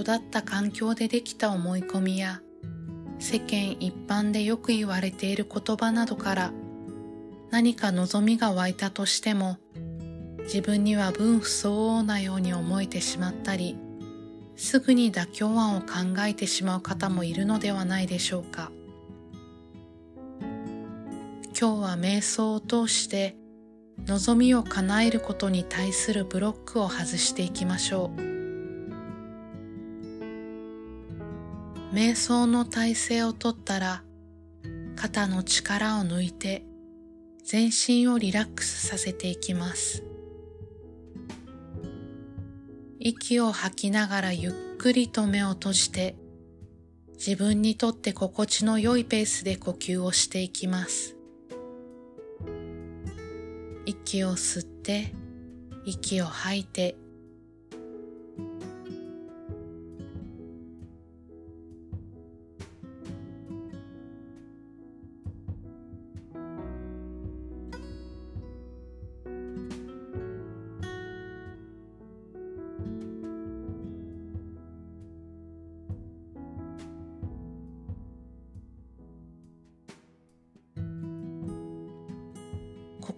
育った環境でできた思い込みや世間一般でよく言われている言葉などから何か望みが湧いたとしても自分には分不相応なように思えてしまったりすぐに妥協案を考えてしまう方もいるのではないでしょうか。今日は瞑想を通して望みを叶えることに対するブロックを外していきましょう。瞑想の体勢をとったら肩の力を抜いて全身をリラックスさせていきます。息を吐きながらゆっくりと目を閉じて自分にとって心地の良いペースで呼吸をしていきます。息を吸って息を吐いて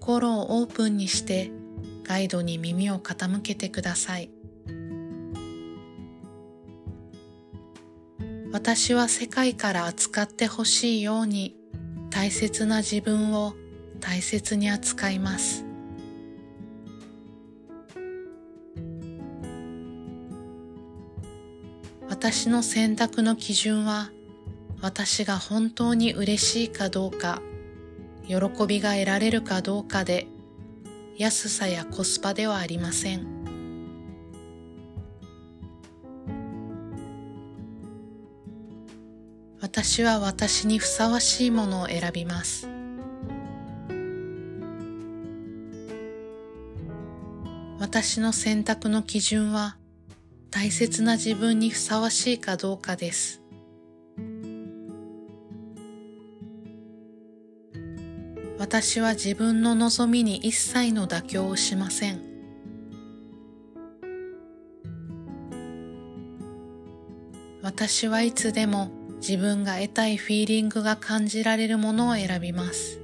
心をオープンにしてガイドに耳を傾けてください。私は世界から扱ってほしいように大切な自分を大切に扱います。私の選択の基準は私が本当に嬉しいかどうか。喜びが得られるかどうかで安さやコスパではありません。私は私にふさわしいものを選びます。私の選択の基準は大切な自分にふさわしいかどうかです。私は自分の望みに一切の妥協をしません。私はいつでも自分が得たいフィーリングが感じられるものを選びます。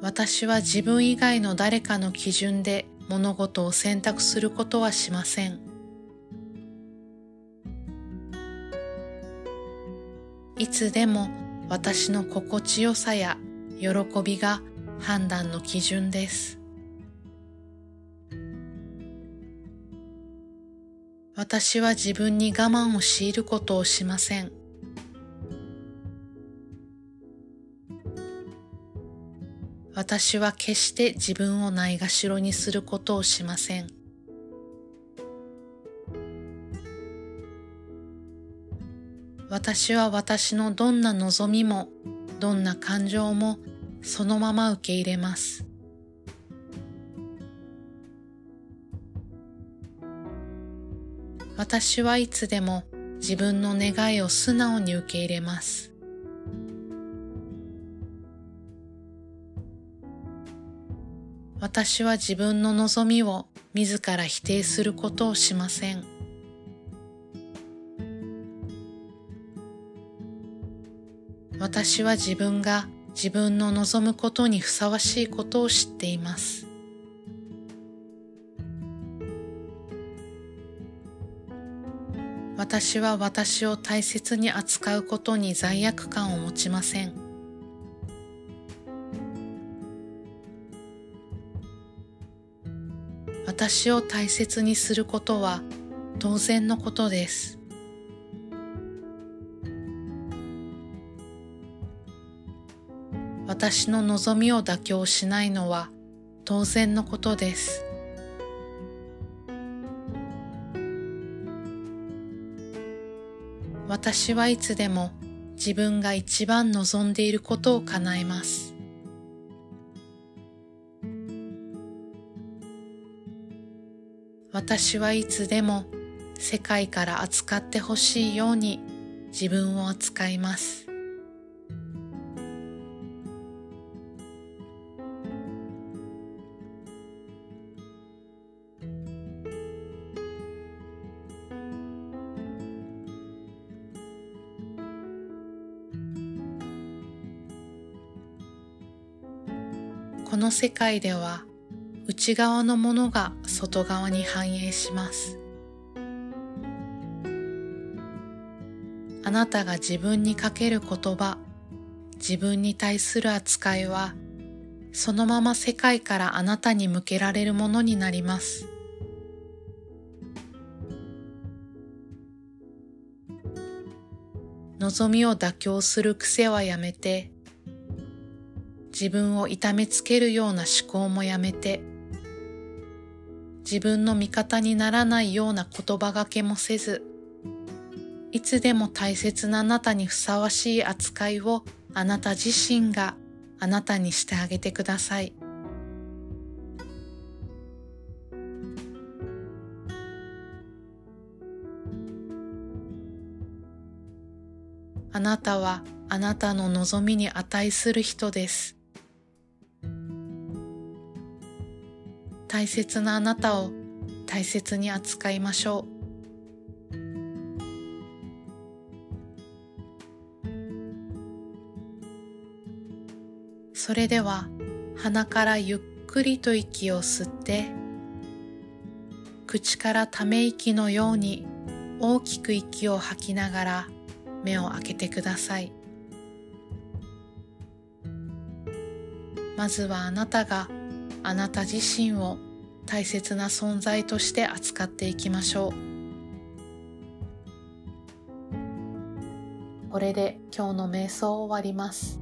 私は自分以外の誰かの基準で物事を選択することはしません。いつでも私の心地よさや喜びが判断の基準です。私は自分に我慢を強いることをしません。私は決して自分をないがしろにすることをしません。私は私のどんな望みもどんな感情もそのまま受け入れます。私はいつでも自分の願いを素直に受け入れます。私は自分の望みを自ら否定することをしません。私は自分が自分の望むことにふさわしいことを知っています。私は私を大切に扱うことに罪悪感を持ちません。私を大切にすることは当然のことです。私の望みを妥協しないのは当然のことです。私はいつでも自分が一番望んでいることを叶えます。私はいつでも世界から扱ってほしいように自分を扱います。この世界では内側のものが外側に反映します。あなたが自分にかける言葉、自分に対する扱いは、そのまま世界からあなたに向けられるものになります。望みを妥協する癖はやめて、自分を痛めつけるような思考もやめて、自分の味方にならないような言葉がけもせず、いつでも大切なあなたにふさわしい扱いをあなた自身があなたにしてあげてください。あなたはあなたの望みに値する人です。大切なあなたを大切に扱いましょう。それでは鼻からゆっくりと息を吸って口からため息のように大きく息を吐きながら目を開けてくださいまずはあなたがあなた自身を大切な存在として扱っていきましょう。これで今日の瞑想を終わります。